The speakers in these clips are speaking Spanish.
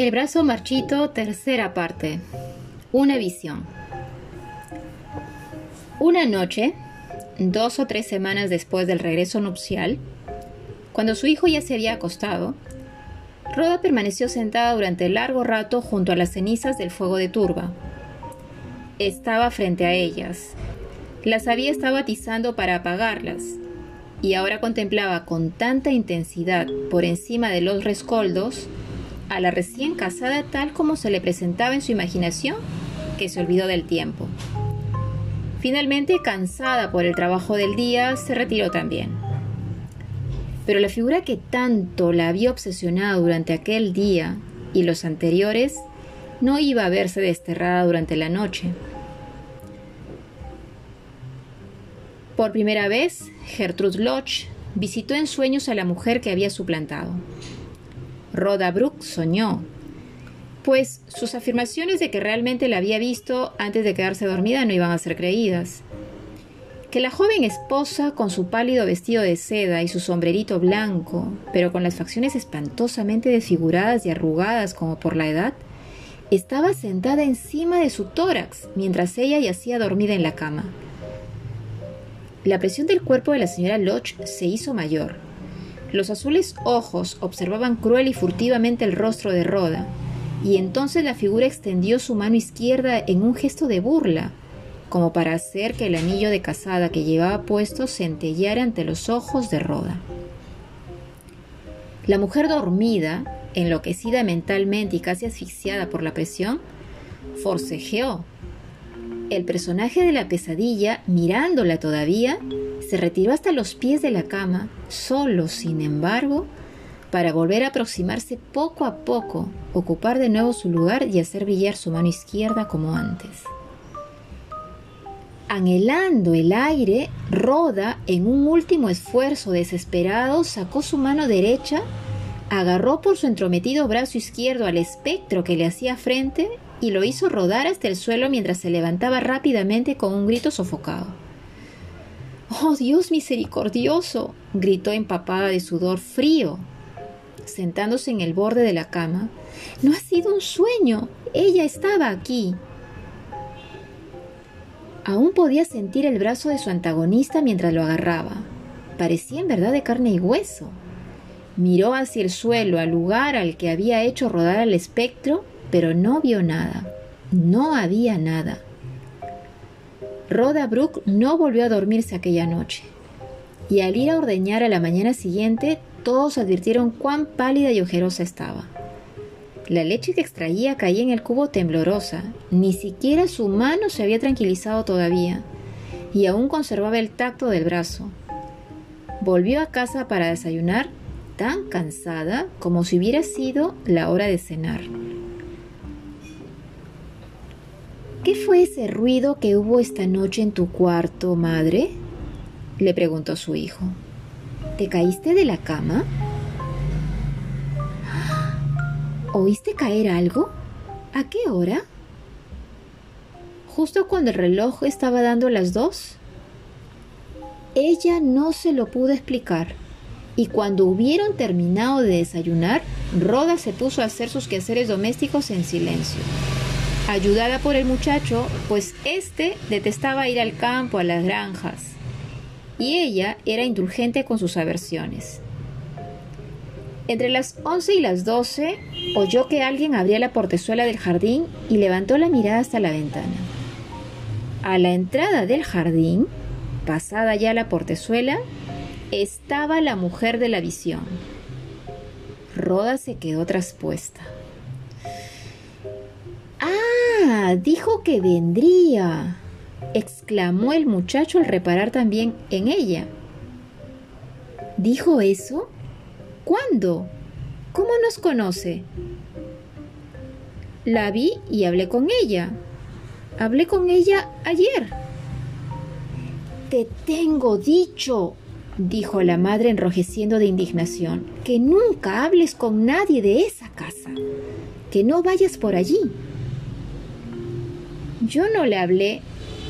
El brazo marchito, tercera parte. Una visión. Una noche, dos o tres semanas después del regreso nupcial, cuando su hijo ya se había acostado, Roda permaneció sentada durante largo rato junto a las cenizas del fuego de turba. Estaba frente a ellas. Las había estado atizando para apagarlas, y ahora contemplaba con tanta intensidad por encima de los rescoldos a la recién casada tal como se le presentaba en su imaginación que se olvidó del tiempo. Finalmente, cansada por el trabajo del día, se retiró también. Pero la figura que tanto la había obsesionado durante aquel día y los anteriores no iba a verse desterrada durante la noche. Por primera vez, Gertrude Lodge visitó en sueños a la mujer que había suplantado. Rhoda Brooke soñó, pues sus afirmaciones de que realmente la había visto antes de quedarse dormida no iban a ser creídas. Que la joven esposa, con su pálido vestido de seda y su sombrerito blanco, pero con las facciones espantosamente desfiguradas y arrugadas como por la edad, estaba sentada encima de su tórax mientras ella yacía dormida en la cama. La presión del cuerpo de la señora Lodge se hizo mayor. Los azules ojos observaban cruel y furtivamente el rostro de Rhoda, y entonces la figura extendió su mano izquierda en un gesto de burla, como para hacer que el anillo de casada que llevaba puesto centellara ante los ojos de Rhoda. La mujer dormida, enloquecida mentalmente y casi asfixiada por la presión, forcejeó el personaje de la pesadilla, mirándola todavía, se retiró hasta los pies de la cama, solo, sin embargo, para volver a aproximarse poco a poco, ocupar de nuevo su lugar y hacer brillar su mano izquierda como antes. Anhelando el aire, Roda, en un último esfuerzo desesperado, sacó su mano derecha, agarró por su entrometido brazo izquierdo al espectro que le hacía frente y lo hizo rodar hasta el suelo mientras se levantaba rápidamente con un grito sofocado. ¡Oh Dios misericordioso! gritó empapada de sudor frío, sentándose en el borde de la cama. No ha sido un sueño. Ella estaba aquí. Aún podía sentir el brazo de su antagonista mientras lo agarraba. Parecía en verdad de carne y hueso. Miró hacia el suelo, al lugar al que había hecho rodar al espectro, pero no vio nada. No había nada. Rhoda Brooke no volvió a dormirse aquella noche. Y al ir a ordeñar a la mañana siguiente, todos advirtieron cuán pálida y ojerosa estaba. La leche que extraía caía en el cubo temblorosa, ni siquiera su mano se había tranquilizado todavía, y aún conservaba el tacto del brazo. Volvió a casa para desayunar tan cansada como si hubiera sido la hora de cenar. ¿Qué fue ese ruido que hubo esta noche en tu cuarto, madre? le preguntó su hijo. ¿Te caíste de la cama? ¿Oíste caer algo? ¿A qué hora? Justo cuando el reloj estaba dando las dos. Ella no se lo pudo explicar, y cuando hubieron terminado de desayunar, Roda se puso a hacer sus quehaceres domésticos en silencio ayudada por el muchacho, pues éste detestaba ir al campo, a las granjas, y ella era indulgente con sus aversiones. Entre las once y las doce oyó que alguien abría la portezuela del jardín y levantó la mirada hasta la ventana. A la entrada del jardín, pasada ya la portezuela, estaba la mujer de la visión. Roda se quedó traspuesta. Dijo que vendría, exclamó el muchacho al reparar también en ella. ¿Dijo eso? ¿Cuándo? ¿Cómo nos conoce? La vi y hablé con ella. Hablé con ella ayer. Te tengo dicho, dijo la madre enrojeciendo de indignación, que nunca hables con nadie de esa casa, que no vayas por allí. Yo no le hablé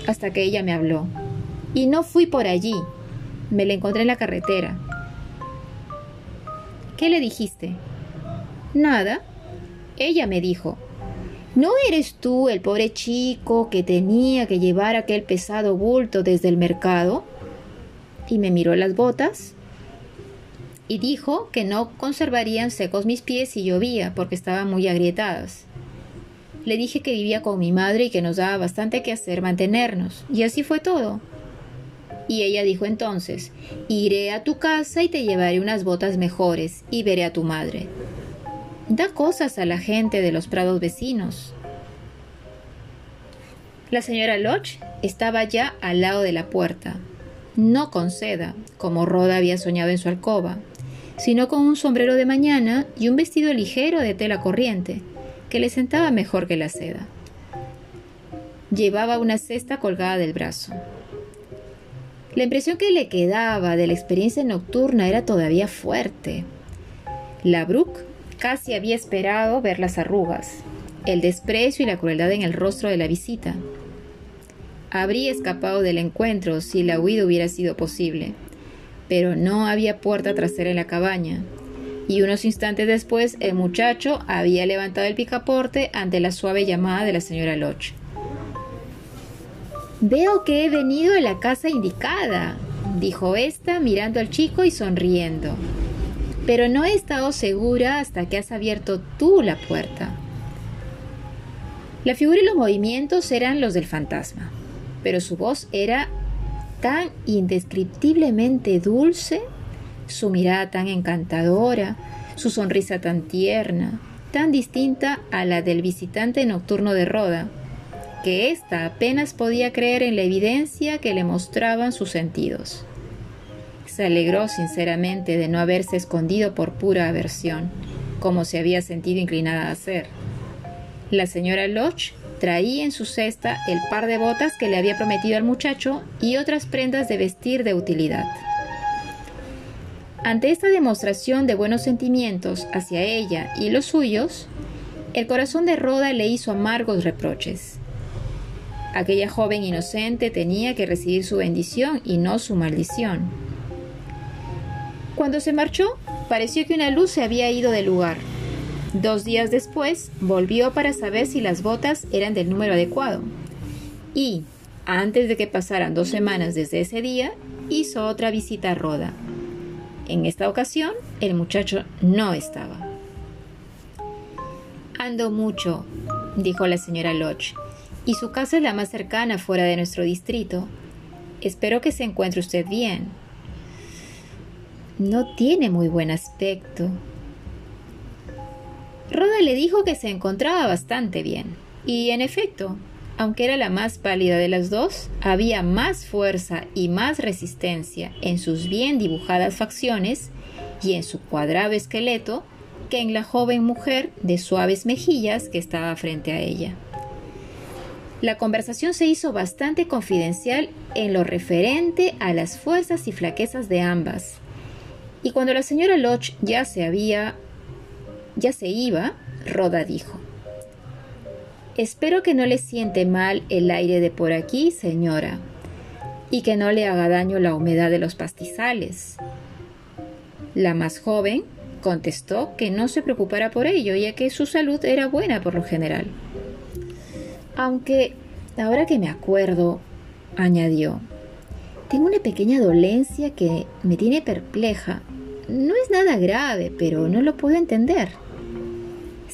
hasta que ella me habló. Y no fui por allí. Me la encontré en la carretera. ¿Qué le dijiste? Nada. Ella me dijo, ¿No eres tú el pobre chico que tenía que llevar aquel pesado bulto desde el mercado? Y me miró las botas y dijo que no conservarían secos mis pies si llovía porque estaban muy agrietadas. Le dije que vivía con mi madre y que nos daba bastante que hacer mantenernos, y así fue todo. Y ella dijo entonces, iré a tu casa y te llevaré unas botas mejores y veré a tu madre. Da cosas a la gente de los prados vecinos. La señora Lodge estaba ya al lado de la puerta, no con seda, como Rhoda había soñado en su alcoba, sino con un sombrero de mañana y un vestido ligero de tela corriente, que le sentaba mejor que la seda. Llevaba una cesta colgada del brazo. La impresión que le quedaba de la experiencia nocturna era todavía fuerte. La Brooke casi había esperado ver las arrugas, el desprecio y la crueldad en el rostro de la visita. Habría escapado del encuentro si la huida hubiera sido posible, pero no había puerta trasera en la cabaña, y unos instantes después el muchacho había levantado el picaporte ante la suave llamada de la señora Lodge. Veo que he venido a la casa indicada, dijo ésta mirando al chico y sonriendo. Pero no he estado segura hasta que has abierto tú la puerta. La figura y los movimientos eran los del fantasma, pero su voz era tan indescriptiblemente dulce, su mirada tan encantadora, su sonrisa tan tierna, tan distinta a la del visitante nocturno de Roda, que ésta apenas podía creer en la evidencia que le mostraban sus sentidos. Se alegró sinceramente de no haberse escondido por pura aversión, como se había sentido inclinada a hacer. La señora Lodge Traía en su cesta el par de botas que le había prometido al muchacho y otras prendas de vestir de utilidad. Ante esta demostración de buenos sentimientos hacia ella y los suyos, el corazón de Roda le hizo amargos reproches. Aquella joven inocente tenía que recibir su bendición y no su maldición. Cuando se marchó, pareció que una luz se había ido del lugar. Dos días después volvió para saber si las botas eran del número adecuado. Y, antes de que pasaran dos semanas desde ese día, hizo otra visita a Roda. En esta ocasión, el muchacho no estaba. Ando mucho, dijo la señora Lodge, y su casa es la más cercana fuera de nuestro distrito. Espero que se encuentre usted bien. No tiene muy buen aspecto, Roda le dijo que se encontraba bastante bien. Y en efecto, aunque era la más pálida de las dos, había más fuerza y más resistencia en sus bien dibujadas facciones y en su cuadrado esqueleto que en la joven mujer de suaves mejillas que estaba frente a ella. La conversación se hizo bastante confidencial en lo referente a las fuerzas y flaquezas de ambas. Y cuando la señora Lodge ya se había ya se iba, Roda dijo. Espero que no le siente mal el aire de por aquí, señora, y que no le haga daño la humedad de los pastizales. La más joven contestó que no se preocupara por ello, ya que su salud era buena por lo general. Aunque, ahora que me acuerdo, añadió, tengo una pequeña dolencia que me tiene perpleja. No es nada grave, pero no lo puedo entender.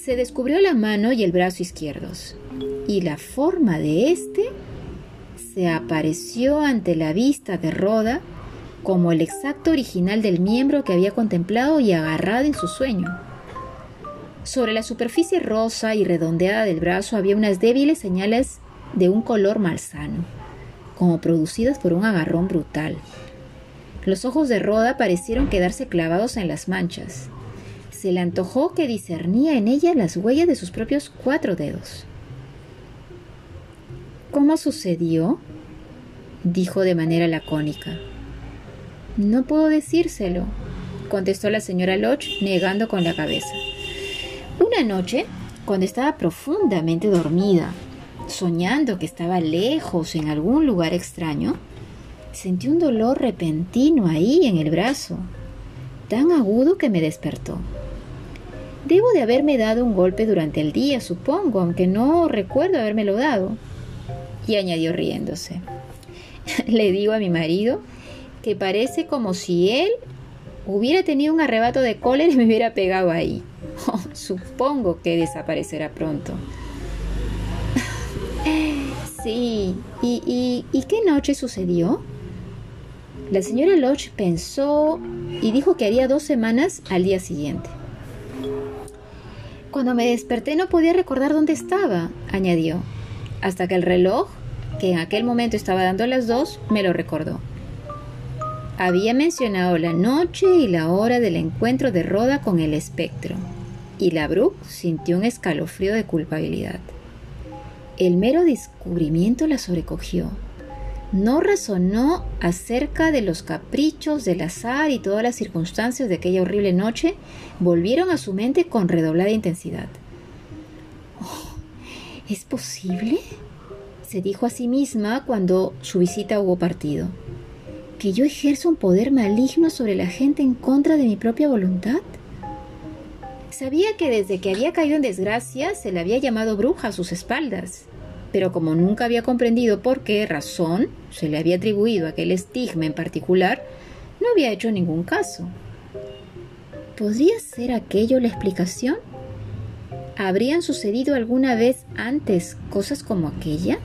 Se descubrió la mano y el brazo izquierdos, y la forma de éste se apareció ante la vista de Roda como el exacto original del miembro que había contemplado y agarrado en su sueño. Sobre la superficie rosa y redondeada del brazo había unas débiles señales de un color malsano, como producidas por un agarrón brutal. Los ojos de Roda parecieron quedarse clavados en las manchas, se le antojó que discernía en ella las huellas de sus propios cuatro dedos. ¿Cómo sucedió? dijo de manera lacónica. No puedo decírselo, contestó la señora Lodge, negando con la cabeza. Una noche, cuando estaba profundamente dormida, soñando que estaba lejos en algún lugar extraño, sentí un dolor repentino ahí en el brazo, tan agudo que me despertó. Debo de haberme dado un golpe durante el día, supongo, aunque no recuerdo habérmelo dado. Y añadió riéndose. Le digo a mi marido que parece como si él hubiera tenido un arrebato de cólera y me hubiera pegado ahí. Oh, supongo que desaparecerá pronto. sí, ¿Y, ¿y, qué noche sucedió? La señora Lodge pensó y dijo que haría dos semanas al día siguiente. Cuando me desperté no podía recordar dónde estaba, añadió, hasta que el reloj, que en aquel momento estaba dando las dos, me lo recordó. Había mencionado la noche y la hora del encuentro de Roda con el espectro, y la Brooke sintió un escalofrío de culpabilidad. El mero descubrimiento la sobrecogió. No razonó acerca de los caprichos del azar y todas las circunstancias de aquella horrible noche volvieron a su mente con redoblada intensidad. Oh, ¿Es posible? se dijo a sí misma cuando su visita hubo partido que yo ejerzo un poder maligno sobre la gente en contra de mi propia voluntad? Sabía que desde que había caído en desgracia se le había llamado bruja a sus espaldas, pero como nunca había comprendido por qué razón se le había atribuido aquel estigma en particular, no había hecho ningún caso. ¿Podría ser aquello la explicación? ¿Habrían sucedido alguna vez antes cosas como aquella?